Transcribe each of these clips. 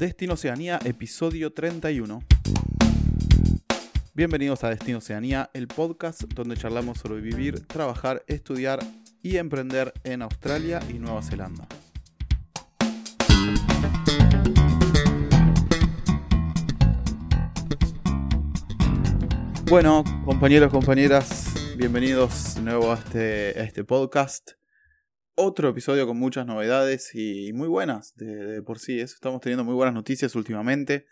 Destino Oceanía, episodio 31. Bienvenidos a Destino Oceanía, el podcast donde charlamos sobre vivir, trabajar, estudiar y emprender en Australia y Nueva Zelanda. Bueno, compañeros, compañeras, bienvenidos de nuevo a este, a este podcast. Otro episodio con muchas novedades y muy buenas de, por sí. Estamos teniendo muy buenas noticias últimamente.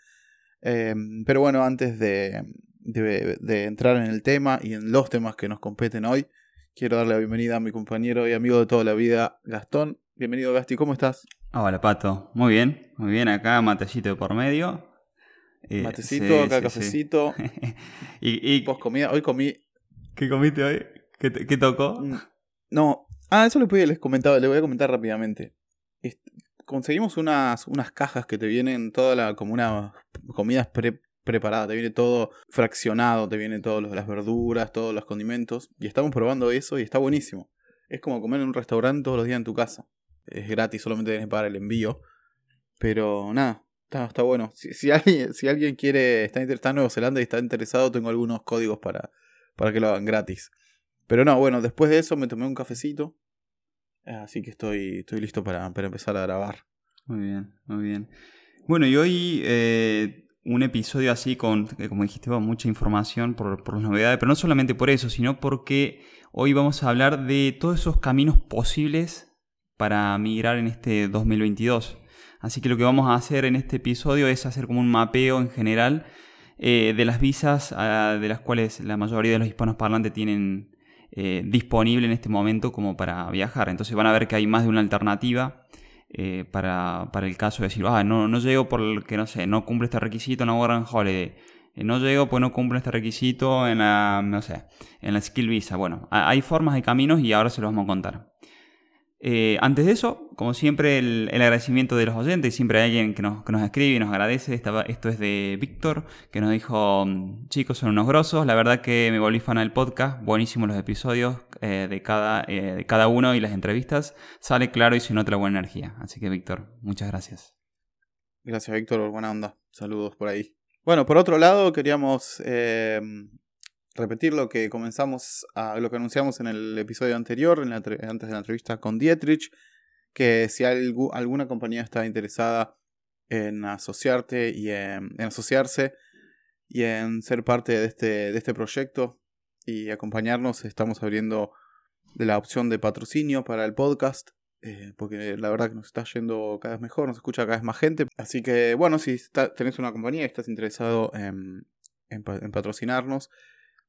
Em, pero bueno, antes de, de, entrar en el tema y en los temas que nos competen hoy, quiero darle la bienvenida a mi compañero y amigo de toda la vida, Gastón. Bienvenido, Gasti, ¿cómo estás? Hola, Pato. Muy bien, muy bien. Acá matecito de por medio. Eh, Matecito, acá cafecito. y, y comida, hoy comí. ¿Qué comiste hoy? ¿Qué, qué tocó? Mm, no. Ah, eso les, les comentaba, le voy a comentar rápidamente. conseguimos unas, unas cajas que te vienen toda la, como unas comidas pre, preparadas, te viene todo fraccionado, te vienen todas las verduras, todos los condimentos. Y estamos probando eso y está buenísimo. Es como comer en un restaurante todos los días en tu casa. Es gratis, solamente tienes que pagar el envío. Pero nada, Está, bueno. Si, alguien, si alguien quiere, está, está en Nueva Zelanda y está interesado, tengo algunos códigos para, para que lo hagan gratis. Pero no, bueno, después de eso me tomé un cafecito. Así que estoy, estoy listo para, para empezar a grabar. Muy bien, muy bien. Bueno, y hoy eh, un episodio así con, eh, como dijiste, mucha información por, por las novedades, pero no solamente por eso, sino porque hoy vamos a hablar de todos esos caminos posibles para migrar en este 2022. Así que lo que vamos a hacer en este episodio es hacer como un mapeo en general eh, de las visas ah, de las cuales la mayoría de los hispanos parlantes tienen eh, disponible en este momento como para viajar. Entonces van a ver que hay más de una alternativa eh, para, el caso de decir, ah, no, no llego porque, no sé, no cumple este requisito en Warren Holiday. No llego pues no cumple este requisito en la, no sé, en la Skill Visa. Bueno, hay formas y caminos y ahora se los vamos a contar. Eh, antes de eso, como siempre, el, agradecimiento de los oyentes. Siempre hay alguien que nos, escribe y nos agradece. esto es de Víctor, que nos dijo: Chicos, son unos grosos. La verdad que me volví fan del podcast. Buenísimos los episodios eh, de, cada, eh, de cada uno y las entrevistas. Sale claro y se nota la buena energía. Así que, Víctor, muchas gracias. Gracias, Víctor. Buena onda. Saludos por ahí. Bueno, por otro lado, queríamos repetir lo que comenzamos a, lo que anunciamos en el episodio anterior, en antes de la entrevista con Dietrich, que si alguna compañía está interesada en asociarte y en, asociarse y en ser parte de este, de este proyecto y acompañarnos, estamos abriendo la opción de patrocinio para el podcast. Eh, porque la verdad que nos está yendo cada vez mejor, nos escucha cada vez más gente. Así que bueno, si tenés una compañía y estás interesado en, en patrocinarnos,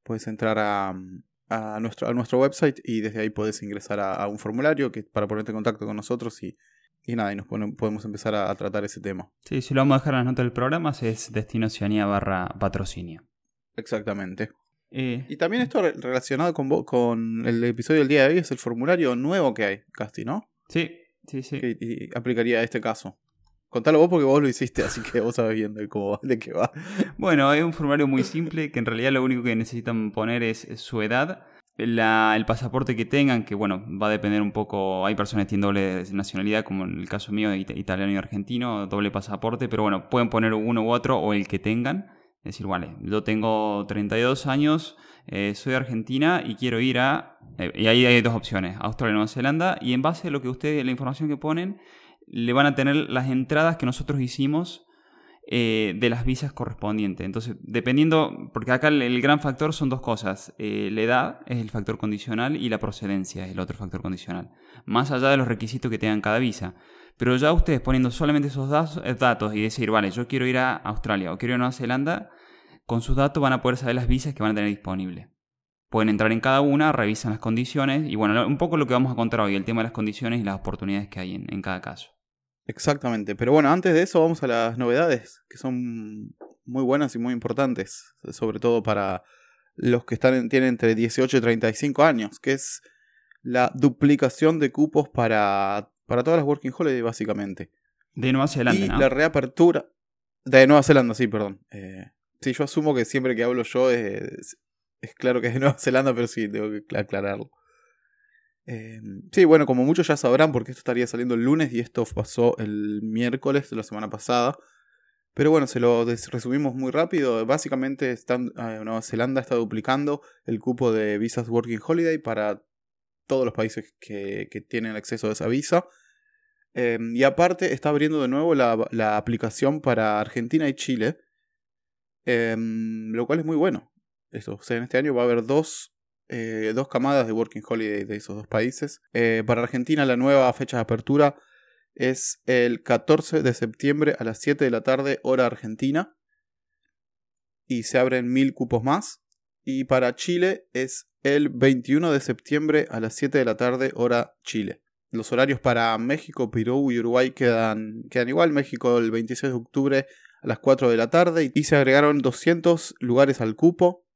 puedes entrar a, a, nuestro, a nuestro website y desde ahí puedes ingresar a, un formulario que, para ponerte en contacto con nosotros y, y nada, y nos podemos empezar a, tratar ese tema. Sí, si lo vamos a dejar en las notas del programa, es Destino Oceanía barra patrocinio. Exactamente. Eh, y también esto relacionado con, con el episodio del día de hoy es el formulario nuevo que hay, Casti, ¿no? Sí, sí, sí. y aplicaría a este caso. Contalo vos porque vos lo hiciste, así que vos sabés bien de, cómo, de qué va. Bueno, es un formulario muy simple que en realidad lo único que necesitan poner es su edad, el pasaporte que tengan, que bueno, va a depender un poco, hay personas que tienen doble nacionalidad, como en el caso mío, italiano y argentino, doble pasaporte, pero bueno, pueden poner uno u otro o el que tengan. Es decir, vale, yo tengo 32 años, eh, soy de Argentina y quiero ir a... Eh, y ahí hay dos opciones, Australia y Nueva Zelanda, y en base a lo que ustedes, la información que ponen, le van a tener las entradas que nosotros hicimos eh, de las visas correspondientes. Entonces, dependiendo, porque acá el, gran factor son dos cosas. Eh, la edad es el factor condicional y la procedencia es el otro factor condicional. Más allá de los requisitos que tengan cada visa. Pero ya ustedes poniendo solamente esos eh, datos y decir, vale, yo quiero ir a Australia o quiero ir a Nueva Zelanda, con sus datos van a poder saber las visas que van a tener disponibles. Pueden entrar en cada una, revisan las condiciones y bueno, un poco lo que vamos a contar hoy, el tema de las condiciones y las oportunidades que hay en cada caso. Exactamente, pero bueno, antes de eso vamos a las novedades, que son muy buenas y muy importantes, sobre todo para los que están tienen entre 18 y 35 años, que es la duplicación de cupos para, para todas las Working Holiday, básicamente. De Nueva Zelanda. Y la reapertura. De Nueva Zelanda, sí, perdón. Eh, sí, yo asumo que siempre que hablo yo es, es claro que es de Nueva Zelanda, pero sí, tengo que aclararlo. Em, sí, bueno, como muchos ya sabrán, porque esto estaría saliendo el lunes y esto pasó el miércoles de la semana pasada. Pero bueno, se lo resumimos muy rápido. Básicamente están, eh, Nueva Zelanda está duplicando el cupo de visas Working Holiday para todos los países que, tienen acceso a esa visa. Em, y aparte está abriendo de nuevo la, aplicación para Argentina y Chile. Em, lo cual es muy bueno. Eso, o sea, en este año va a haber dos, eh, dos camadas de Working Holiday de esos dos países. Eh, para Argentina la nueva fecha de apertura es el 14 de septiembre a las 7 de la tarde, hora argentina. Y se abren mil cupos más. Y para Chile es el 21 de septiembre a las 7 de la tarde, hora Chile. Los horarios para México, Perú y Uruguay quedan, quedan igual. México el 26 de octubre a las 4 de la tarde y se agregaron 200 lugares al cupo.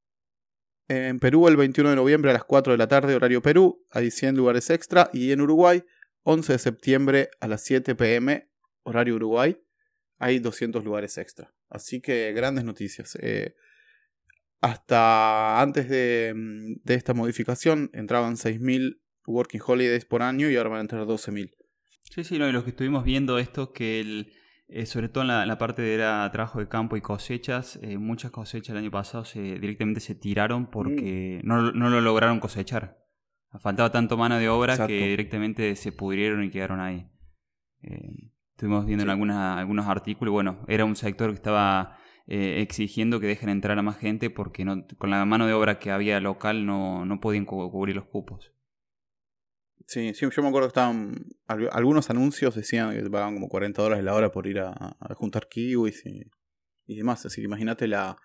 En Perú el 21 de noviembre a las 4 de la tarde, horario Perú, hay 100 lugares extra. Y en Uruguay 11 de septiembre a las 7 pm, horario Uruguay, hay 200 lugares extra. Así que grandes noticias. Eh, hasta antes de, esta modificación entraban 6.000 Working Holidays por año y ahora van a entrar 12.000. Sí, sí, no, y los que estuvimos viendo esto, que el, eh, sobre todo en la, parte de era trabajo de campo y cosechas, eh, muchas cosechas el año pasado se, directamente se tiraron porque mm. no, no, lo lograron cosechar. Faltaba tanto mano de obra que directamente se pudrieron y quedaron ahí. Eh, estuvimos viendo en algunos artículos, bueno, era un sector que estaba eh, exigiendo que dejen entrar a más gente porque no, con la mano de obra que había local no, no podían cubrir los cupos. Sí, sí, yo me acuerdo que estaban. Algunos anuncios decían que pagaban como 40 dólares la hora por ir a, juntar kiwis y, y, demás. Así que imagínate la,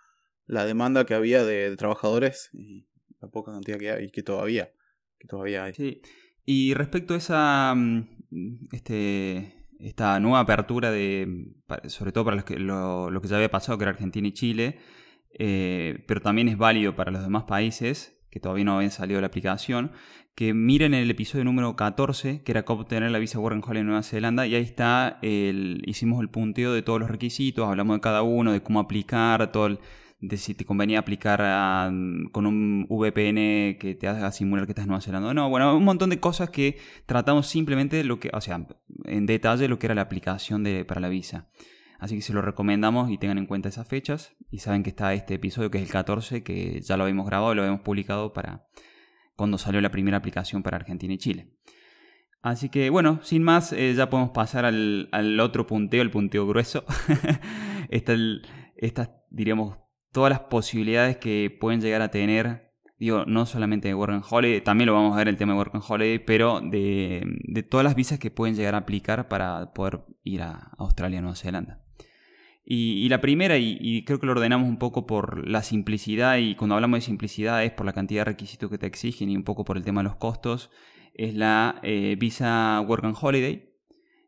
la demanda que había de, trabajadores y la poca cantidad que hay y que todavía que todavía hay. Sí. Y respecto a esa mm, este, esta nueva apertura de sobre todo para los que, lo, que ya había pasado que era Argentina y Chile, eh, pero también es válido para los demás países que todavía no habían salido de la aplicación, que miren el episodio número 14, que era cómo obtener la visa Working Holiday en Nueva Zelanda, y ahí está, el, hicimos el punteo de todos los requisitos, hablamos de cada uno, de cómo aplicar, todo de si te convenía aplicar con un VPN que te haga simular que estás en Nueva Zelanda. No, bueno, un montón de cosas que tratamos simplemente lo que, o sea, en detalle lo que era la aplicación de, para la visa. Así que se lo recomendamos y tengan en cuenta esas fechas. Y saben que está este episodio que es el 14, que ya lo habíamos grabado y lo habíamos publicado para cuando salió la primera aplicación para Argentina y Chile. Así que bueno, sin más, eh, ya podemos pasar al, otro punteo, el punteo grueso. esta, esta, diríamos, todas las posibilidades que pueden llegar a tener, digo, no solamente de Work and Holiday, también lo vamos a ver el tema de Work and Holiday, pero de, de todas las visas que pueden llegar a aplicar para poder ir a Australia Nueva Zelanda. Y, la primera, y, creo que lo ordenamos un poco por la simplicidad, y cuando hablamos de simplicidad es por la cantidad de requisitos que te exigen y un poco por el tema de los costos, es la eh, visa Work and Holiday,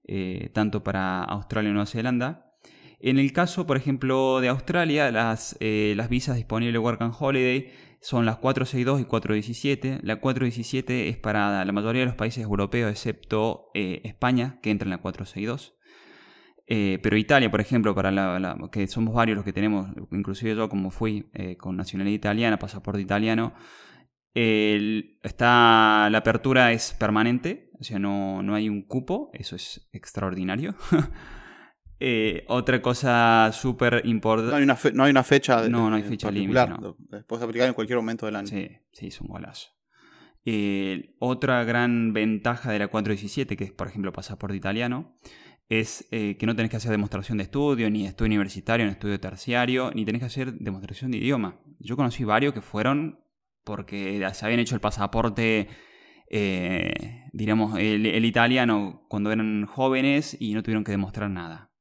eh, tanto para Australia y Nueva Zelanda. En el caso, por ejemplo, de Australia, las, eh, las visas disponibles Work and Holiday son las 462 y 417. La 417 es para la mayoría de los países europeos, excepto eh, España, que entra en la 462. Eh, pero Italia, por ejemplo, para la, que somos varios los que tenemos, inclusive yo como fui con nacionalidad italiana, pasaporte italiano, está, la apertura es permanente, o sea, no, no hay un cupo, eso es extraordinario. Eh, otra cosa súper importante. No hay una, no hay una fecha. No, no hay fecha límite. No. Puedes aplicar en cualquier momento del año. Sí, sí, es un golazo. Eh, otra gran ventaja de la 417, que es por ejemplo pasaporte italiano, es eh, que no tenés que hacer demostración de estudio, ni estudio universitario, ni estudio terciario, ni tenés que hacer demostración de idioma. Yo conocí varios que fueron porque se habían hecho el pasaporte, eh, digamos, el italiano cuando eran jóvenes y no tuvieron que demostrar nada.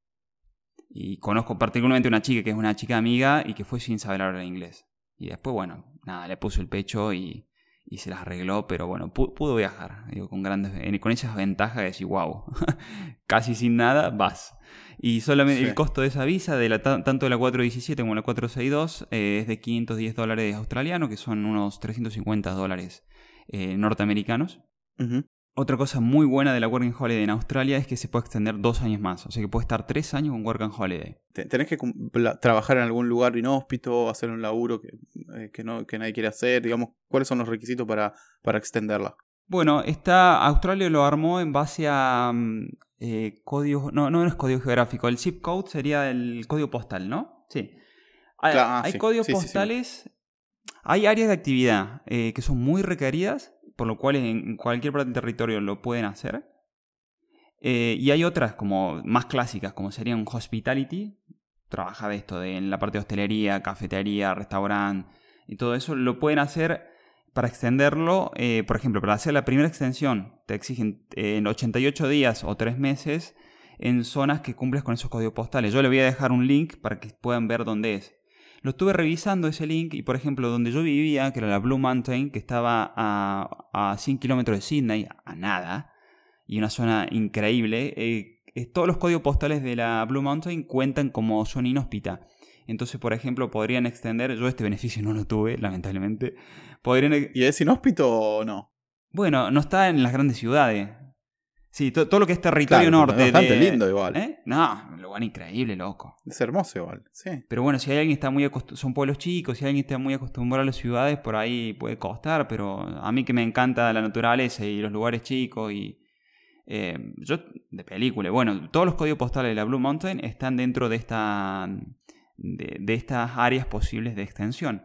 Y conozco particularmente una chica que es una chica amiga y que fue sin saber hablar inglés. Y después, bueno, nada, le puso el pecho y, y se las arregló, pero bueno, pudo, viajar, digo, con grandes, con esas ventajas de decir, wow, casi sin nada, vas. Y solamente el costo de esa visa, de la, tanto de la 417 como la 462, eh, es de 510 dólares australianos, que son unos 350 dólares eh, norteamericanos. Otra cosa muy buena de la Working Holiday en Australia es que se puede extender dos años más. O sea que puede estar tres años con Working Holiday. Tenés que trabajar en algún lugar inhóspito, hacer un laburo que, eh, que, no, que nadie quiere hacer. Digamos, ¿cuáles son los requisitos para, para extenderla? Bueno, está, Australia lo armó en base a... Mm, eh, código, no, no es código geográfico, el zip code sería el código postal, ¿no? Sí. Hay, Claro, ah, hay sí. códigos Sí, sí, sí. postales, hay áreas de actividad eh, que son muy requeridas, por lo cual en cualquier parte del territorio lo pueden hacer. Eh, y hay otras como más clásicas, como serían hospitality, trabaja de esto, de, en la parte de hostelería, cafetería, restaurante y todo eso, lo pueden hacer para extenderlo, eh, por ejemplo, para hacer la primera extensión, te exigen eh, en 88 días o 3 meses en zonas que cumples con esos códigos postales. Yo le voy a dejar un link para que puedan ver dónde es. Lo estuve revisando ese link y, por ejemplo, donde yo vivía, que era la Blue Mountain, que estaba a, a 100 kilómetros de Sydney, a nada, y una zona increíble, eh, todos los códigos postales de la Blue Mountain cuentan como zona inhóspita. Entonces, por ejemplo, podrían extender, yo este beneficio no lo tuve, lamentablemente, podrían... ¿Y es inhóspito o no? Bueno, no está en las grandes ciudades. Sí, to- todo lo que es territorio Claro, norte. es bastante de- lindo igual. ¿Eh? No, lo van increíble, loco. Es hermoso igual, sí. Pero bueno, si hay alguien que está muy acostumbrado, son pueblos chicos, si alguien está muy acostumbrado a las ciudades, por ahí puede costar, pero a mí que me encanta la naturaleza y los lugares chicos y... eh, yo, de película, bueno, todos los códigos postales de la Blue Mountain están dentro de, esta, de, de estas áreas posibles de extensión.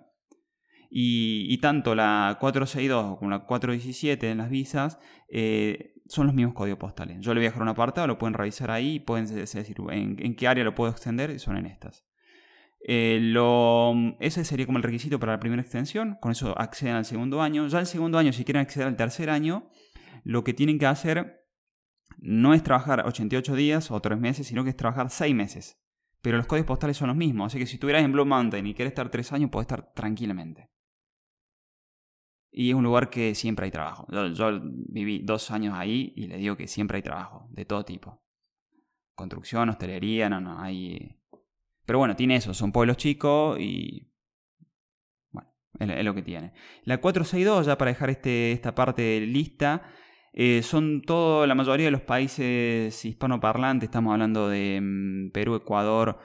Y, y tanto la 462 como la 417 en las visas eh, son los mismos códigos postales. Yo le voy a dejar un apartado, lo pueden revisar ahí pueden de- decir en, qué área lo puedo extender y son en estas. Eh, ese sería como el requisito para la primera extensión. Con eso acceden al segundo año. Ya el segundo año, si quieren acceder al tercer año, lo que tienen que hacer no es trabajar 88 días o 3 meses, sino que es trabajar 6 meses. Pero los códigos postales son los mismos. Así que si estuvieras en Blue Mountain y quieres estar 3 años, puedes estar tranquilamente. Y es un lugar que siempre hay trabajo. Yo, viví dos años ahí y le digo que siempre hay trabajo, de todo tipo. Construcción, hostelería, no, no, hay... Pero bueno, tiene eso, son pueblos chicos y... Bueno, es, es lo que tiene. La 462, ya para dejar este, esta parte lista, eh, son todo, la mayoría de los países hispanoparlantes, estamos hablando de mm, Perú, Ecuador,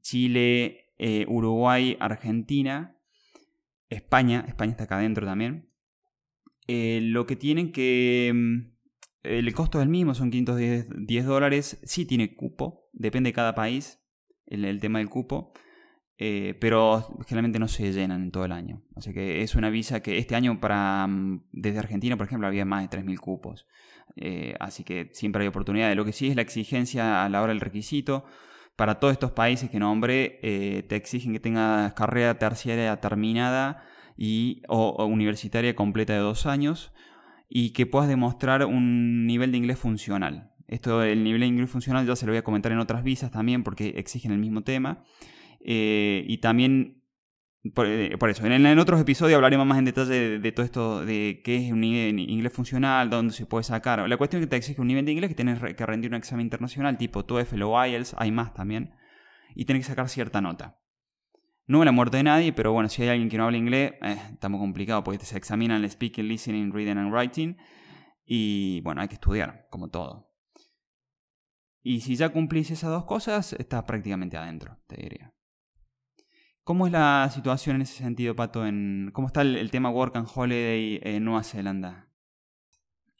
Chile, eh, Uruguay, Argentina, España, España está acá adentro también. Eh, lo que tienen que... mm, El costo es el mismo, son 510 10 dólares. Sí tiene cupo, depende de cada país el, el tema del cupo. eh, pero generalmente no se llenan en todo el año. Así que es una visa que este año para mm, desde Argentina, por ejemplo, había más de 3.000 cupos. Eh, así que siempre hay oportunidades. Lo que sí es la exigencia a la hora del requisito. Para todos estos países que nombré, te exigen que tengas carrera terciaria terminada y, o, universitaria completa de dos años y que puedas demostrar un nivel de inglés funcional. Esto del nivel de inglés funcional ya se lo voy a comentar en otras visas también porque exigen el mismo tema. Eh, y también, por, eh, eso, en, otros episodios hablaremos más en detalle de, todo esto, de qué es un inglés funcional, dónde se puede sacar. La cuestión es que te exige un nivel de inglés que tienes que rendir un examen internacional tipo TOEFL o IELTS, hay más también, y tienes que sacar cierta nota. No la muerte de nadie, pero bueno, si hay alguien que no habla inglés, eh, está muy complicado porque se examinan el speaking, listening, reading and writing. Y bueno, hay que estudiar, como todo. Y si ya cumplís esas dos cosas, estás prácticamente adentro, te diría. ¿Cómo es la situación en ese sentido, Pato? En, ¿Cómo está el, tema Work and Holiday en Nueva Zelanda?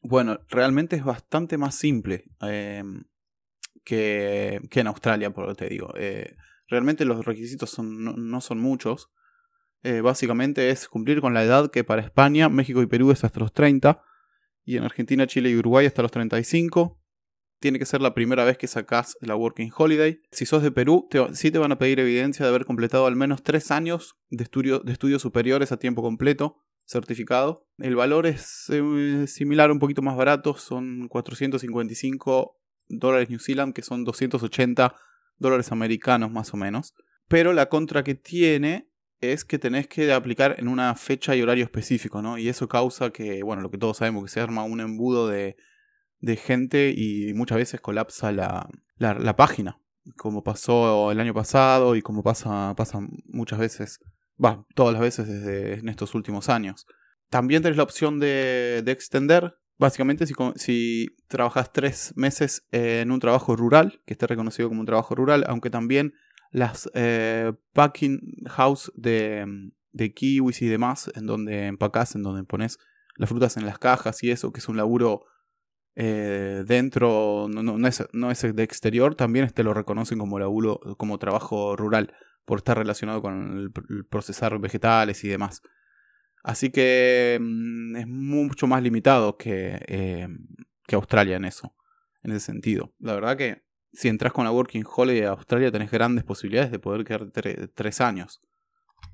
Bueno, realmente es bastante más simple eh, que, que en Australia, por lo que te digo. Eh, realmente los requisitos no, son muchos. Eh, básicamente es cumplir con la edad que para España, México y Perú es hasta los 30. Y en Argentina, Chile y Uruguay hasta los 35. Tiene que ser la primera vez que sacás la Working Holiday. Si sos de Perú, te, sí te van a pedir evidencia de haber completado al menos 3 años de, estudio, de estudios superiores a tiempo completo certificado. El valor es eh, similar, un poquito más barato, son 455 dólares New Zealand, que son 280 dólares americanos más o menos. Pero la contra que tiene es que tenés que aplicar en una fecha y horario específico, ¿no? Y eso causa que, bueno, lo que todos sabemos, que se arma un embudo de, de gente y muchas veces colapsa la, la, la página, como pasó el año pasado y como pasa, pasa muchas veces Va, todas las veces desde en estos últimos años. También tenés la opción de, de extender. Básicamente, si, trabajas tres meses en un trabajo rural, que esté reconocido como un trabajo rural, aunque también las eh, packing house de, kiwis y demás, en donde empacás, en donde pones las frutas en las cajas y eso, que es un laburo eh, dentro, no, no, es, no es de exterior, también te lo reconocen como laburo, como trabajo rural, por estar relacionado con el, procesar vegetales y demás. Así que mm, es mucho más limitado que, eh, que Australia en eso, en ese sentido. La verdad que si entras con la Working Holiday a Australia tenés grandes posibilidades de poder quedar tres años.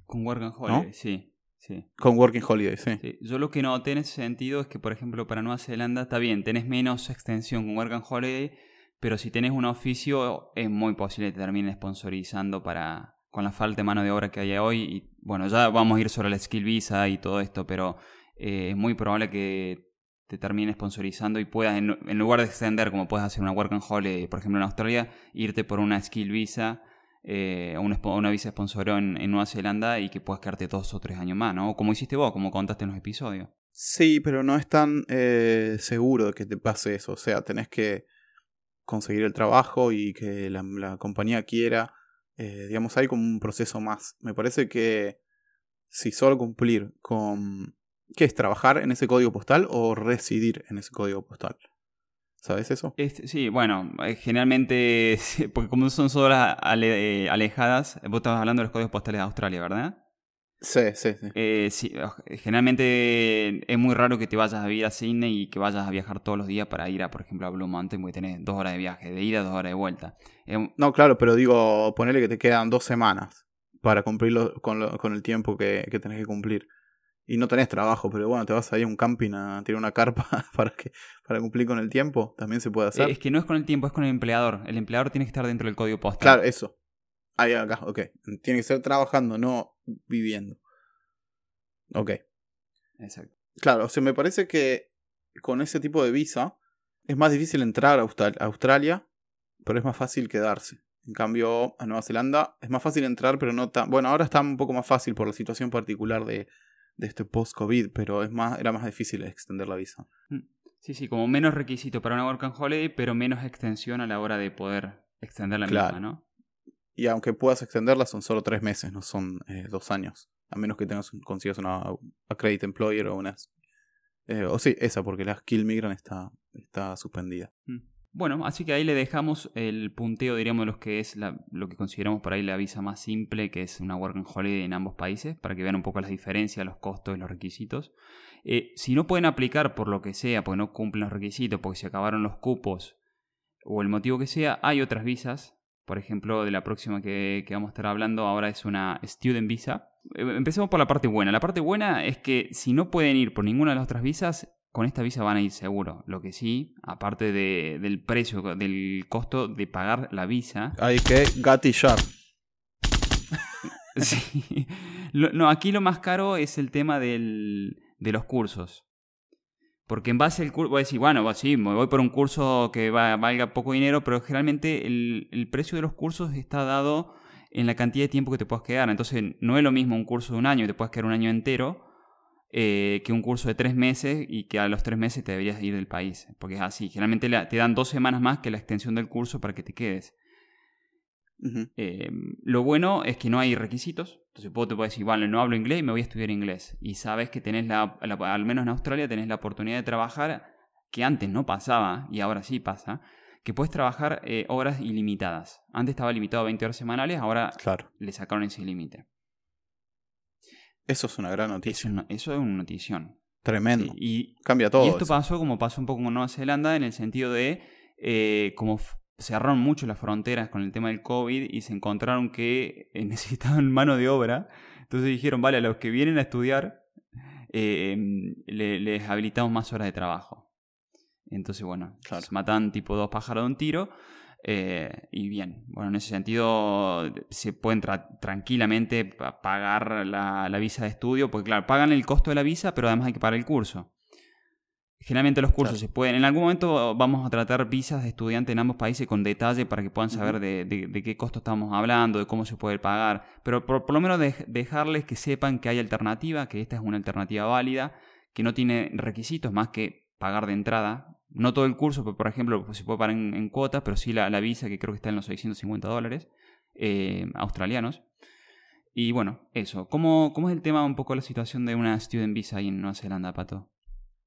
Con Working Holiday, sí. Sí. Con Working Holiday, sí. Yo lo que noté en ese sentido es que, por ejemplo, para Nueva Zelanda está bien, tenés menos extensión con Working Holiday, pero si tenés un oficio es muy posible que te terminen sponsorizando para con la falta de mano de obra que hay hoy. Y bueno, ya vamos a ir sobre la skill visa y todo esto, pero eh, es muy probable que te termine sponsorizando y puedas, en, lugar de extender como puedes hacer una Working Holiday, por ejemplo, en Australia, irte por una skill visa eh, una, visa sponsor en, Nueva Zelanda y que puedas quedarte dos o tres años más, ¿no? Como hiciste vos, como contaste en los episodios. Sí, pero no es tan eh, seguro que te pase eso. O sea, tenés que conseguir el trabajo y que la, compañía quiera. Eh, digamos, hay como un proceso más. Me parece que si solo cumplir con... ¿Qué es? ¿Trabajar en ese código postal o residir en ese código postal? ¿Sabes eso? sí, bueno, eh, generalmente, porque como son zonas eh, alejadas, vos estabas hablando de los códigos postales de Australia, ¿verdad? Sí, sí, sí. Eh, sí. Generalmente es muy raro que te vayas a vivir a Sydney y que vayas a viajar todos los días para ir a, por ejemplo, a Blue Mountain, porque tenés dos horas de viaje, de ida, dos horas de vuelta. No, claro, pero digo, ponerle que te quedan dos semanas para cumplirlo con, con el tiempo que, que tenés que cumplir y no tenés trabajo, pero bueno, te vas ahí a un camping a tirar una carpa para, que, para cumplir con el tiempo, también se puede hacer. Es que no es con el tiempo, es con el empleador. El empleador tiene que estar dentro del código postal. Claro, eso. Ahí acá, ok. Tiene que ser trabajando, no viviendo. Ok. Exacto. Claro, o sea, me parece que con ese tipo de visa es más difícil entrar a Australia, pero es más fácil quedarse. En cambio, a Nueva Zelanda es más fácil entrar, pero no tan... Bueno, ahora está un poco más fácil por la situación particular de, de este post-COVID, pero es más, era más difícil extender la visa. Mm. Sí, sí, como menos requisito para una work and holiday, pero menos extensión a la hora de poder extender la misma, ¿no? Y aunque puedas extenderla, son solo tres meses, no son eh, dos años. A menos que tengas consigas una Accredit Employer o una... Eh, o sí, esa, porque la Skill Migrant está, está suspendida. Mm. Bueno, así que ahí le dejamos el punteo, diríamos, de lo que es lo que consideramos por ahí la visa más simple, que es una work and holiday en ambos países, para que vean un poco las diferencias, los costos y los requisitos. Eh, si no pueden aplicar por lo que sea, porque no cumplen los requisitos, porque se acabaron los cupos o el motivo que sea, hay otras visas. Por ejemplo, de la próxima que, que vamos a estar hablando ahora es una Student Visa. Eh, empecemos por la parte buena. La parte buena es que si no pueden ir por ninguna de las otras visas, con esta visa van a ir seguro. Lo que sí, aparte del precio, del costo de pagar la visa. Hay que gatillar. sí. no, aquí lo más caro es el tema del, de los cursos. Porque en base al curso, voy a decir, bueno, sí, me voy por un curso que valga poco dinero, pero generalmente el, el, precio de los cursos está dado en la cantidad de tiempo que te puedas quedar. Entonces, no es lo mismo un curso de un año y te puedes quedar un año entero eh, que un curso de tres meses y que a los tres meses te deberías ir del país. Porque es así. Generalmente te dan dos semanas más que la extensión del curso para que te quedes. Eh, lo bueno es que no hay requisitos. Entonces vos te puedes decir, vale, no hablo inglés y me voy a estudiar inglés. Y sabes que tenés la, al menos en Australia, tenés la oportunidad de trabajar, que antes no pasaba y ahora sí pasa, que puedes trabajar eh, horas ilimitadas. Antes estaba limitado a 20 horas semanales, ahora le sacaron ese límite. Eso es una gran noticia. eso es una notición. Tremendo. y cambia todo. Y esto pasó como pasó un poco con Nueva Zelanda en el sentido de eh, como cerraron mucho las fronteras con el tema del COVID y se encontraron que eh, necesitaban mano de obra. Entonces dijeron, vale, a los que vienen a estudiar eh, les habilitamos más horas de trabajo. Entonces, bueno, se matan tipo dos pájaros de un tiro. Eh, y bien, bueno, en ese sentido se pueden tranquilamente pagar la, visa de estudio, porque claro, pagan el costo de la visa, pero además hay que pagar el curso. Generalmente los cursos se pueden, en algún momento vamos a tratar visas de estudiante en ambos países con detalle para que puedan saber de, qué costo estamos hablando, de cómo se puede pagar, pero por, lo menos dejarles que sepan que hay alternativa, que esta es una alternativa válida, que no tiene requisitos más que pagar de entrada, no todo el curso, pero por ejemplo se puede pagar en, cuotas, pero sí la, visa que creo que está en los 650 dólares eh, australianos. Y bueno, eso. ¿Cómo, ¿Cómo es el tema un poco la situación de una student visa ahí en Nueva Zelanda, Pato?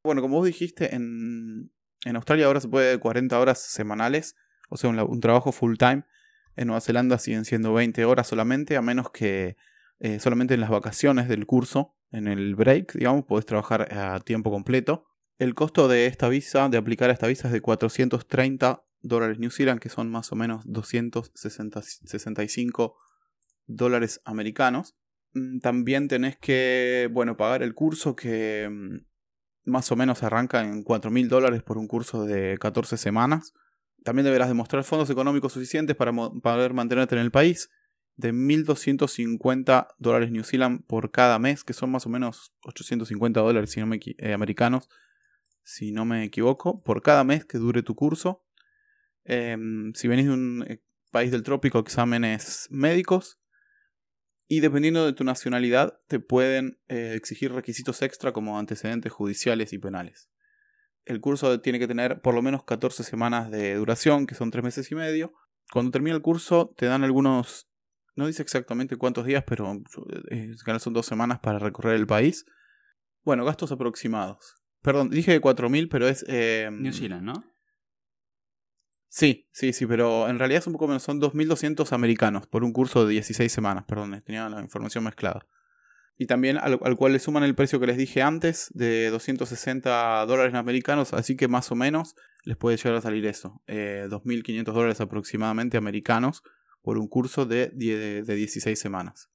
Bueno, como vos dijiste, en, En Australia ahora se puede 40 horas semanales, o sea, un, trabajo full time. En Nueva Zelanda siguen siendo 20 horas solamente, a menos que eh, solamente en las vacaciones del curso, en el break, digamos, podés trabajar a tiempo completo. El costo de esta visa, de aplicar esta visa, es de 430 dólares New Zealand, que son más o menos 265 dólares americanos. Mm, también tenés que, bueno, pagar el curso que mm, más o menos arranca en 4 mil dólares por un curso de 14 semanas. También deberás demostrar fondos económicos suficientes para poder mantenerte en el país de 1.250 dólares New Zealand por cada mes, que son más o menos 850 dólares eh, americanos, si no me equivoco, por cada mes que dure tu curso. Em, si venís de un eh, país del trópico, exámenes médicos. Y dependiendo de tu nacionalidad, te pueden eh, exigir requisitos extra como antecedentes judiciales y penales. El curso tiene que tener por lo menos 14 semanas de duración, que son 3 meses y medio. Cuando termina el curso, te dan algunos. No dice exactamente cuántos días, pero eh, son dos semanas para recorrer el país. Bueno, gastos aproximados. Perdón, dije 4.000, pero es... New Zealand, ¿no? Sí, sí, sí, pero en realidad es un poco menos, son 2.200 americanos por un curso de 16 semanas, perdón, tenía la información mezclada. Y también al, cual le suman el precio que les dije antes, de 260 dólares americanos, así que más o menos les puede llegar a salir eso, eh, 2.500 dólares aproximadamente americanos por un curso de, de, 16 semanas.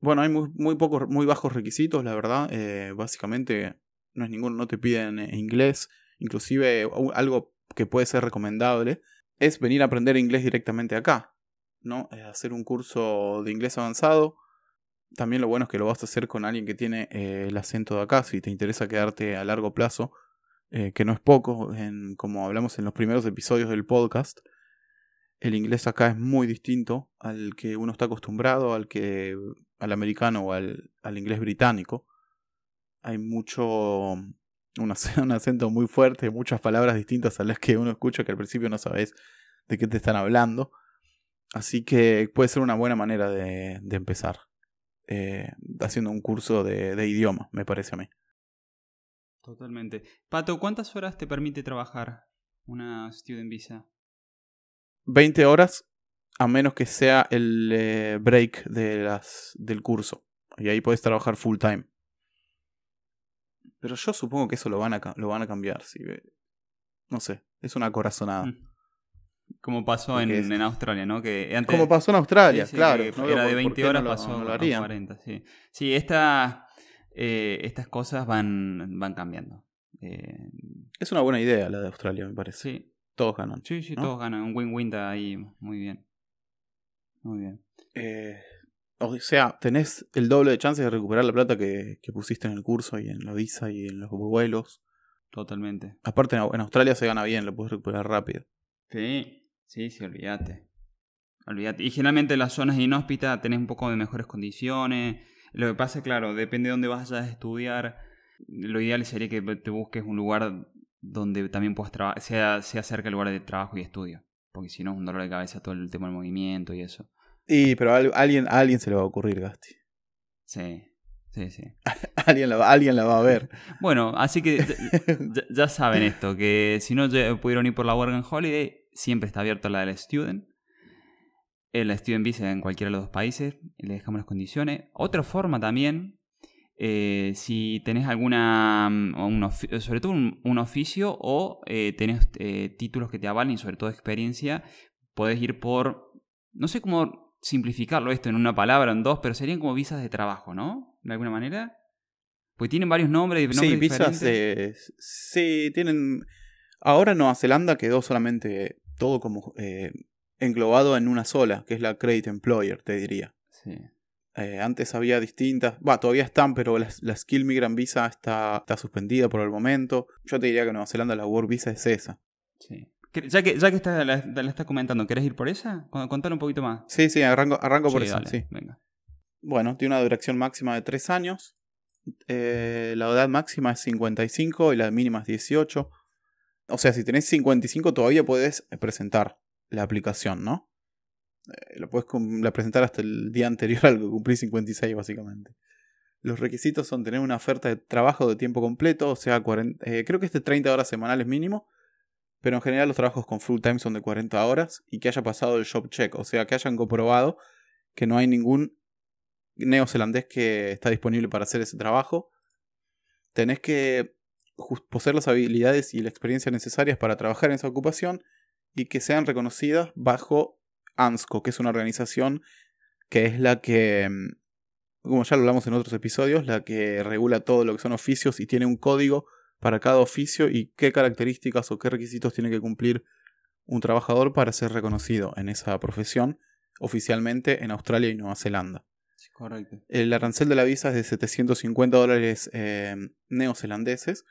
Bueno, hay muy, muy, pocos, muy bajos requisitos, la verdad, eh, básicamente no es ninguno, no te piden eh, inglés, inclusive algo que puede ser recomendable es venir a aprender inglés directamente acá, ¿no? Hacer un curso de inglés avanzado. También lo bueno es que lo vas a hacer con alguien que tiene eh, el acento de acá, si te interesa quedarte a largo plazo, eh, que no es poco, en, como hablamos en los primeros episodios del podcast. El inglés acá es muy distinto al que uno está acostumbrado, al que al americano o al, al inglés británico. Hay mucho un, acento muy fuerte, muchas palabras distintas a las que uno escucha que al principio no sabes de qué te están hablando. Así que puede ser una buena manera de, empezar. Eh, haciendo un curso de, idioma, me parece a mí. Totalmente. Pato, ¿cuántas horas te permite trabajar una student visa? 20 horas, a menos que sea el eh, break de las, del curso. Y ahí puedes trabajar full time. Pero yo supongo que eso lo van a, lo van a cambiar. ¿sí? No sé, es una corazonada. Mm. Como pasó en, en, Australia, ¿no? Que antes... Como pasó en Australia, claro. era de 20 horas, pasó a 40. Sí, sí esta, eh, estas cosas van, van cambiando. Eh, es una buena idea la de Australia, me parece. Sí. Todos ganan. Sí, sí, todos ganan. Un win-win ahí. Muy bien. Muy bien. Eh, o sea, tenés el doble de chances de recuperar la plata que, pusiste en el curso y en la visa y en los vuelos. Totalmente. Aparte, en Australia se gana bien, lo puedes recuperar rápido. Sí, sí, sí, olvídate. Olvídate. Y generalmente en las zonas inhóspitas tenés un poco de mejores condiciones. Lo que pasa, claro, depende de dónde vayas a estudiar. Lo ideal sería que te busques un lugar donde también puedas trabajar, sea, sea cerca del lugar de trabajo y estudio. Porque si no es un dolor de cabeza todo el tema del movimiento y eso. Y, pero a alguien, alguien se le va a ocurrir, Gasti. Sí, sí, sí. alguien, la, alguien la va a ver. bueno, así que ya, saben esto, que si no pudieron ir por la Working Holiday, siempre está abierta la del Student. El Student Visa en cualquiera de los dos países, le dejamos las condiciones. Otra forma también, eh, si tenés alguna, mm, sobre todo un, oficio o eh, tenés eh, títulos que te avalen, sobre todo experiencia, podés ir por, no sé cómo simplificarlo esto en una palabra, en dos, pero serían como visas de trabajo, ¿no? De alguna manera. Pues tienen varios nombres, y nombres sí, visas de, sí, tienen... Ahora Nueva Zelanda quedó solamente todo como eh, englobado en una sola, que es la Credit Employer, te diría. Sí. Eh, antes había distintas, va, todavía están, pero la, Skill Migrant Visa está, está suspendida por el momento. Yo te diría que en Nueva Zelanda la Work Visa es esa. Sí. Ya que, ya que está, la, estás comentando, ¿querés ir por esa? Contale un poquito más. Sí, sí, arranco, arranco por esa. Sí. Venga. Bueno, tiene una duración máxima de 3 años. Eh, la edad máxima es 55 y la mínima es 18. O sea, si tenés 55 todavía puedes presentar la aplicación, ¿no? Eh, lo puedes la presentar hasta el día anterior al que cumplís 56, básicamente. Los requisitos son tener una oferta de trabajo de tiempo completo, o sea, eh, creo que es de 30 horas semanales mínimo, pero en general los trabajos con full time son de 40 horas y que haya pasado el job check, o sea, que hayan comprobado que no hay ningún neozelandés que está disponible para hacer ese trabajo. Tenés que poseer las habilidades y la experiencia necesarias para trabajar en esa ocupación y que sean reconocidas bajo ANSCO, que es una organización que es la que, mm, como ya lo hablamos en otros episodios, la que regula todo lo que son oficios y tiene un código para cada oficio y qué características o qué requisitos tiene que cumplir un trabajador para ser reconocido en esa profesión oficialmente en Australia y Nueva Zelanda. correcto. El arancel de la visa es de 750 dólares eh, neozelandeses.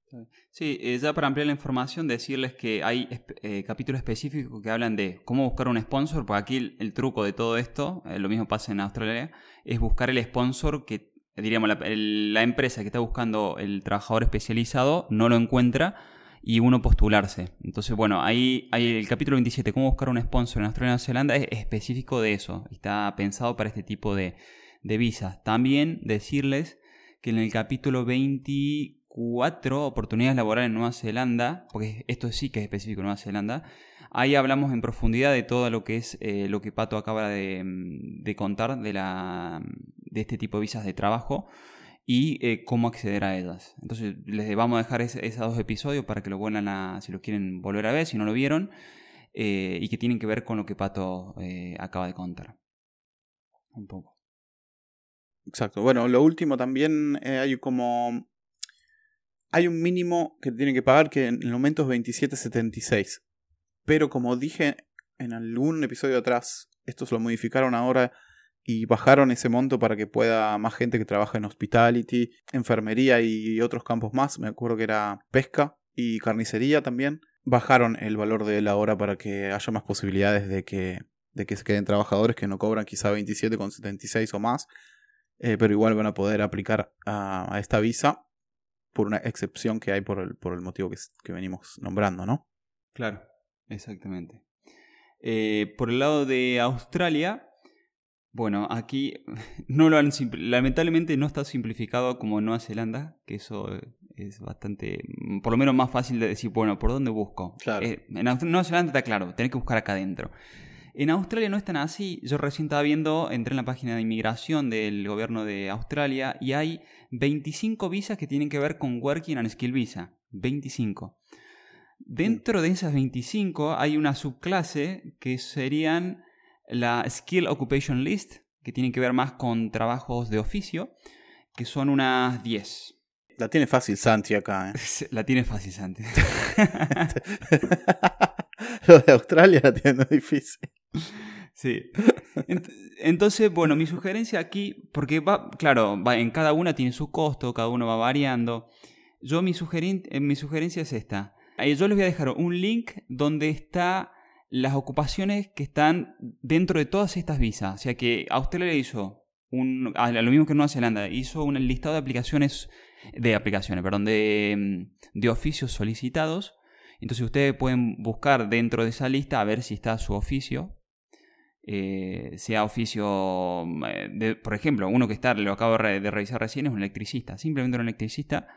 Sí, eh, ya para ampliar la información, decirles que hay eh, capítulos específicos que hablan de cómo buscar un sponsor, porque aquí el, truco de todo esto, lo mismo pasa en Australia, es buscar el sponsor que, diríamos, la, empresa que está buscando el trabajador especializado no lo encuentra y uno postularse. Entonces, bueno, ahí hay el capítulo 27, cómo buscar un sponsor en Australia y Nueva Zelanda, es específico de eso. Está pensado para este tipo de, de visas. También decirles que en el capítulo 24, oportunidades laborales en Nueva Zelanda, porque esto sí que es específico en Nueva Zelanda, ahí hablamos en profundidad de todo lo que es eh, lo que Pato acaba de, de contar de, la, de este tipo de visas de trabajo y eh, cómo acceder a ellas. Entonces les vamos a dejar esos dos episodios para que lo vuelvan a, si lo quieren volver a ver, si no lo vieron, eh, y que tienen que ver con lo que Pato eh, acaba de contar. Un poco. Exacto. Bueno, lo último también hay como... Hay un mínimo que tienen que pagar que en el momento es 27.76. Pero como dije en algún episodio atrás, estos lo modificaron ahora y bajaron ese monto para que pueda más gente que trabaja en hospitality, enfermería y otros campos más. Me acuerdo que era pesca y carnicería también. Bajaron el valor de la hora para que haya más posibilidades de que, de que se queden trabajadores que no cobran quizá 27,76 o más, eh, pero igual van a poder aplicar a, esta visa por una excepción que hay por el, por el motivo que, venimos nombrando, ¿no? Claro, exactamente. Eh, por el lado de Australia, bueno, aquí no lo han lamentablemente no está simplificado como Nueva Zelanda, que eso es bastante, mm, por lo menos más fácil de decir, bueno, ¿por dónde busco? Claro. Eh, en Nueva Zelanda está claro, tenés que buscar acá adentro. En Australia no es tan así. Yo recién estaba viendo, entré en la página de inmigración del gobierno de Australia y hay 25 visas que tienen que ver con Working and Skill Visa. 25. Dentro de esas 25 hay una subclase que serían la Skill Occupation List, que tiene que ver más con trabajos de oficio, que son unas 10. La tiene fácil Santi acá. ¿eh? La tiene fácil Santi. Lo de Australia la tiene difícil. Sí. Entonces, bueno, mi sugerencia aquí, porque va, claro, va, en cada una tiene su costo, cada uno va variando. Yo mi, eh, mi sugerencia es esta. Yo les voy a dejar un link donde está las ocupaciones que están dentro de todas estas visas. O sea que Australia hizo un, lo mismo que Nueva Zelanda, hizo un listado de aplicaciones, de aplicaciones, perdón, de, mm, de oficios solicitados. Entonces ustedes pueden buscar dentro de esa lista a ver si está su oficio. Eh, sea oficio, mm, de, por ejemplo, uno que está, lo acabo de revisar recién, es un electricista. Simplemente un electricista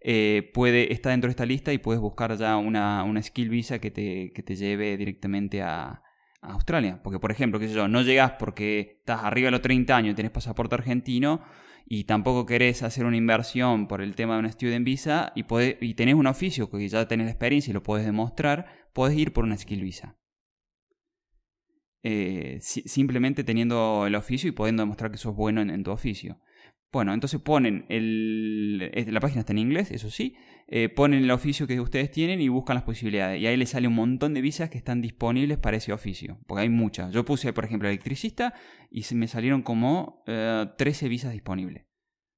eh, puede, está dentro de esta lista y puedes buscar ya una, una skill visa que te, que te lleve directamente a, Australia. Porque, por ejemplo, qué sé yo, no llegas porque estás arriba de los 30 años y tenés pasaporte argentino y tampoco querés hacer una inversión por el tema de una student visa y, podés, y tenés un oficio que ya tenés experiencia y lo puedes demostrar, podés ir por una skill visa. Eh, simplemente teniendo el oficio y pudiendo demostrar que sos bueno en tu oficio. Bueno, entonces ponen el, la página está en inglés, eso sí, eh, ponen el oficio que ustedes tienen y buscan las posibilidades. Y ahí les sale un montón de visas que están disponibles para ese oficio, porque hay muchas. Yo puse, por ejemplo, electricista y se me salieron como 13 eh, visas disponibles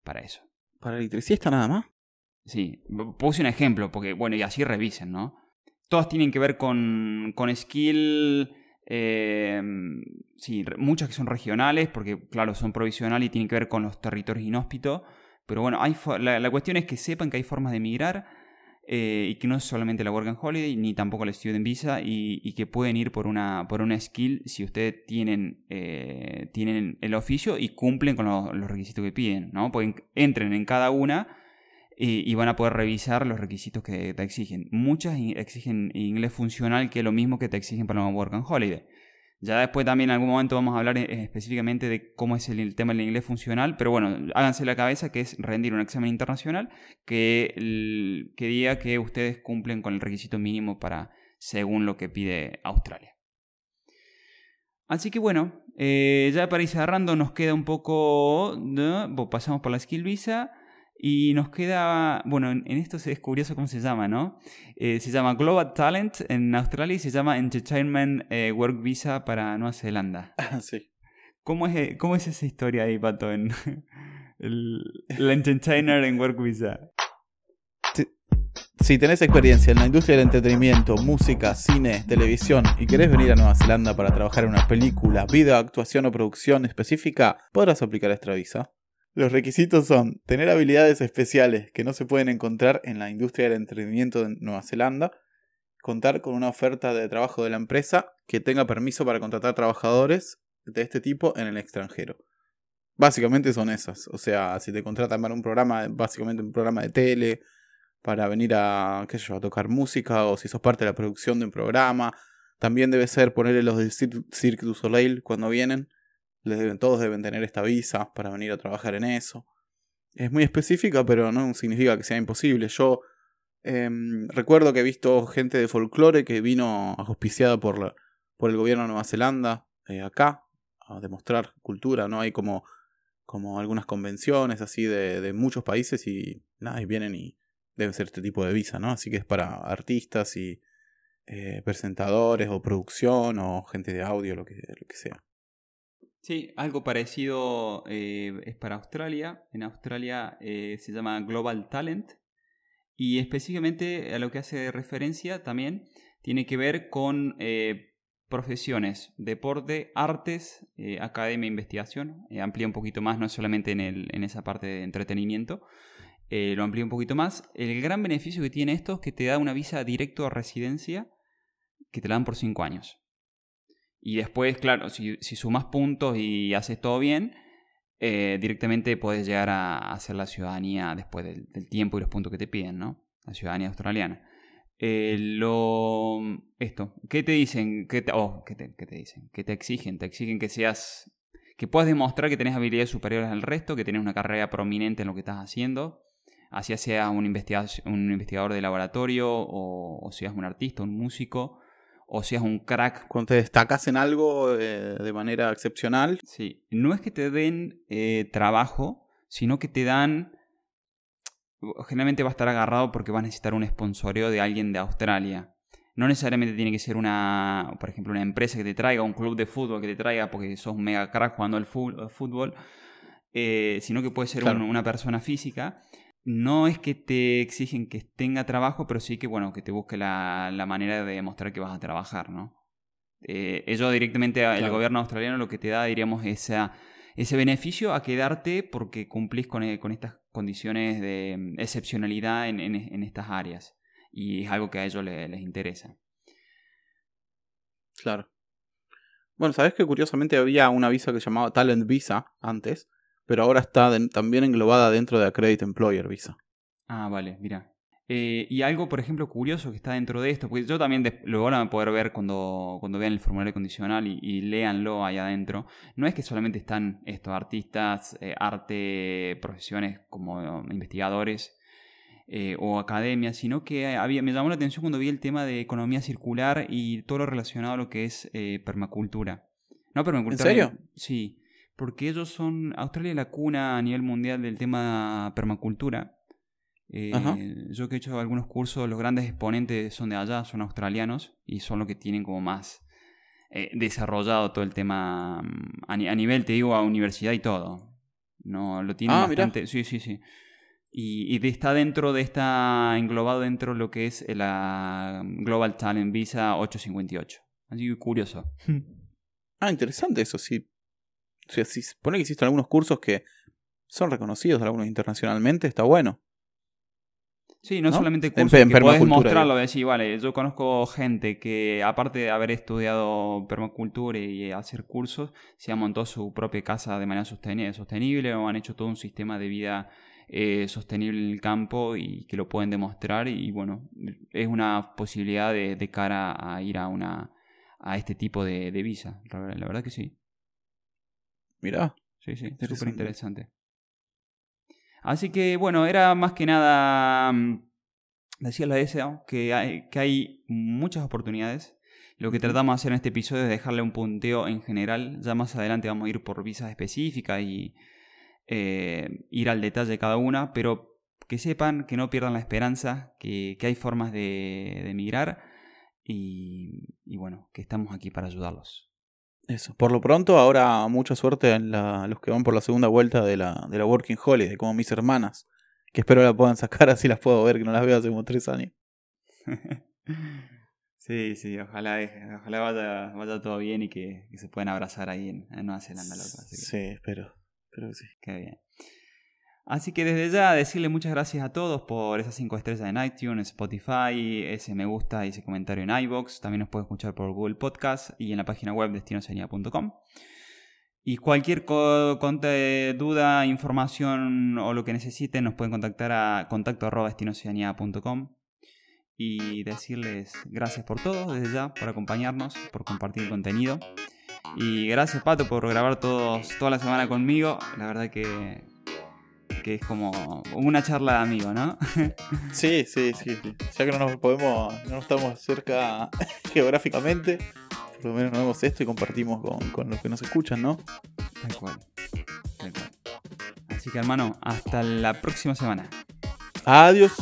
para eso. ¿Para electricista nada más? Sí, puse un ejemplo, porque bueno, y así revisen, ¿no? Todas tienen que ver con, con skill eh, sí, muchas que son regionales, porque claro, son provisionales y tienen que ver con los territorios inhóspitos. Pero bueno, hay la, cuestión es que sepan que hay formas de migrar eh, y que no es solamente la Work and Holiday ni tampoco la Student Visa y, que pueden ir por una, por una skill si ustedes tienen, eh, tienen el oficio y cumplen con los requisitos que piden, ¿no? Pueden, entren en cada una y, van a poder revisar los requisitos que te exigen. Muchas exigen inglés funcional que es lo mismo que te exigen para la Work and Holiday. Ya después también en algún momento vamos a hablar eh, específicamente de cómo es el, tema del inglés funcional, pero bueno, háganse la cabeza que es rendir un examen internacional que, que diga que ustedes cumplen con el requisito mínimo para según lo que pide Australia. Así que bueno, eh, ya para ir cerrando nos queda un poco, pasamos por la Skill Visa. Y nos queda, bueno, en, esto es curioso cómo se llama, ¿no? Eh, se llama Global Talent en Australia y se llama Entertainment eh, Work Visa para Nueva Zelanda. Ah, sí. ¿Cómo es, cómo es esa historia ahí, Pato, en el, Entertainer en Work Visa? Si tenés experiencia en la industria del entretenimiento, música, cine, televisión y querés venir a Nueva Zelanda para trabajar en una película, video, actuación o producción específica, podrás aplicar esta visa. Los requisitos son tener habilidades especiales que no se pueden encontrar en la industria del entretenimiento de Nueva Zelanda, contar con una oferta de trabajo de la empresa que tenga permiso para contratar trabajadores de este tipo en el extranjero. Básicamente son esas. O sea, si te contratan para un programa, básicamente un programa de tele, para venir a, qué sé a tocar música, o si sos parte de la producción de un programa. También debe ser ponerle los de Cirque du Soleil cuando vienen todos deben tener esta visa para venir a trabajar en eso. Es muy específica, pero no significa que sea imposible. Yo em, recuerdo que he visto gente de folclore que vino auspiciada por, por el gobierno de Nueva Zelanda eh, acá a demostrar cultura, ¿no? Hay como, como algunas convenciones así de, de muchos países y nada, y vienen y deben ser este tipo de visa, ¿no? Así que es para artistas y eh, presentadores o producción o gente de audio, lo que, lo que sea. Sí, algo parecido eh, es para Australia. En Australia eh, se llama Global Talent y específicamente a lo que hace referencia también tiene que ver con eh, profesiones, deporte, artes, academia investigación. amplía un poquito más, no solamente en, el, esa parte de entretenimiento, lo amplía un poquito más. El gran beneficio que tiene esto es que te da una visa directo a residencia que te la dan por 5 años. Y después, claro, si, sumas puntos y haces todo bien, eh, directamente puedes llegar a hacer la ciudadanía después del, tiempo y los puntos que te piden, ¿no? La ciudadanía australiana. Eh, lo, esto, ¿qué te dicen? ¿Qué te, oh, ¿qué te, ¿qué te dicen? ¿Qué te exigen? Te exigen que seas, que puedas demostrar que tenés habilidades superiores al resto, que tenés una carrera prominente en lo que estás haciendo, así seas un, un investigador de laboratorio o, o seas un artista, un músico, o seas un crack. Cuando te destacas en algo eh, de manera excepcional. Sí, no es que te den eh, trabajo, sino que te dan... Generalmente va a estar agarrado porque va a necesitar un sponsoreo de alguien de Australia. No necesariamente tiene que ser una, por ejemplo, una empresa que te traiga, un club de fútbol que te traiga porque sos un mega crack jugando al fútbol, eh, sino que puede ser una persona física no es que te exigen que tenga trabajo, pero sí que, bueno, que te busque la, manera de demostrar que vas a trabajar, ¿no? Eh, ello directamente, el gobierno australiano lo que te da, diríamos, esa, ese beneficio a quedarte porque cumplís con, eh, estas condiciones de mm, excepcionalidad en, estas áreas. Y es algo que a ellos les, interesa. Claro. Bueno, sabes que curiosamente había una visa que se llamaba Talent Visa antes, pero ahora está también englobada dentro de Accredit Employer Visa. Ah, vale, mira. Eh, y algo, por ejemplo, curioso que está dentro de esto, porque yo también lo van a poder ver cuando, cuando vean el formulario condicional y, y léanlo ahí adentro, no es que solamente están estos artistas, eh, arte, profesiones como investigadores eh, o academias, sino que había, me llamó la atención cuando vi el tema de economía circular y todo lo relacionado a lo que es permacultura. No, permacultura. ¿En serio? Sí porque ellos son, Australia es la cuna a nivel mundial del tema permacultura. Eh, yo que he hecho algunos cursos, los grandes exponentes son de allá, son australianos y son los que tienen como más eh, desarrollado todo el tema mm, a, nivel, te digo, a universidad y todo. No, lo tienen ah, bastante. Sí, sí, sí. Y, y, está dentro de esta, englobado dentro de lo que es la Global Talent Visa 858. Así que curioso. Ah, interesante eso, sí. O sea, si pone que existen algunos cursos que son reconocidos algunos internacionalmente, está bueno. Sí, no, ¿no? solamente En cursos, pe- en que podés mostrarlo, decir, vale, yo conozco gente que aparte de haber estudiado permacultura y hacer cursos, se ha montado su propia casa de manera sosteni- sostenible o han hecho todo un sistema de vida eh, sostenible en el campo y que lo pueden demostrar y bueno, es una posibilidad de, de cara a ir a una a este tipo de, de visa. La verdad que sí. Mirá. Sí, sí, súper interesante. Así que, bueno, era más que nada mm, decirle a eso que hay, que hay muchas oportunidades. Lo que tratamos de hacer en este episodio es dejarle un punteo en general. Ya más adelante vamos a ir por visas específicas y eh, ir al detalle de cada una, pero que sepan, que no pierdan la esperanza, que, que hay formas de, de emigrar y, y bueno, que estamos aquí para ayudarlos. Eso. Por lo pronto, ahora mucha suerte en la, los que van por la segunda vuelta de la, de la Working Holiday, como mis hermanas. Que espero la puedan sacar, así las puedo ver, que no las veo hace como tres años. Sí, sí, ojalá, ojalá vaya, vaya todo bien y que, que se puedan abrazar ahí en, en Nueva Zelanda, loco. Así que, Sí, espero. Espero que sí. qué bien. Así que desde ya decirle muchas gracias a todos por esas 5 estrellas en iTunes, Spotify, ese me gusta y ese comentario en iBox. También nos pueden escuchar por Google Podcast y en la página web destinosenia.com. Y cualquier duda, información o lo que necesiten nos pueden contactar a contacto y decirles gracias por todo desde ya, por acompañarnos, por compartir el contenido. Y gracias Pato por grabar todos, toda la semana conmigo. La verdad que, que es como una charla de amigo, ¿no? Sí, sí, sí, sí. Ya que no nos podemos, no estamos cerca geográficamente, por lo menos nos vemos esto y compartimos con, con los que nos escuchan, ¿no? Tal cual. Tal cual. Así que hermano, hasta la próxima semana. Adiós.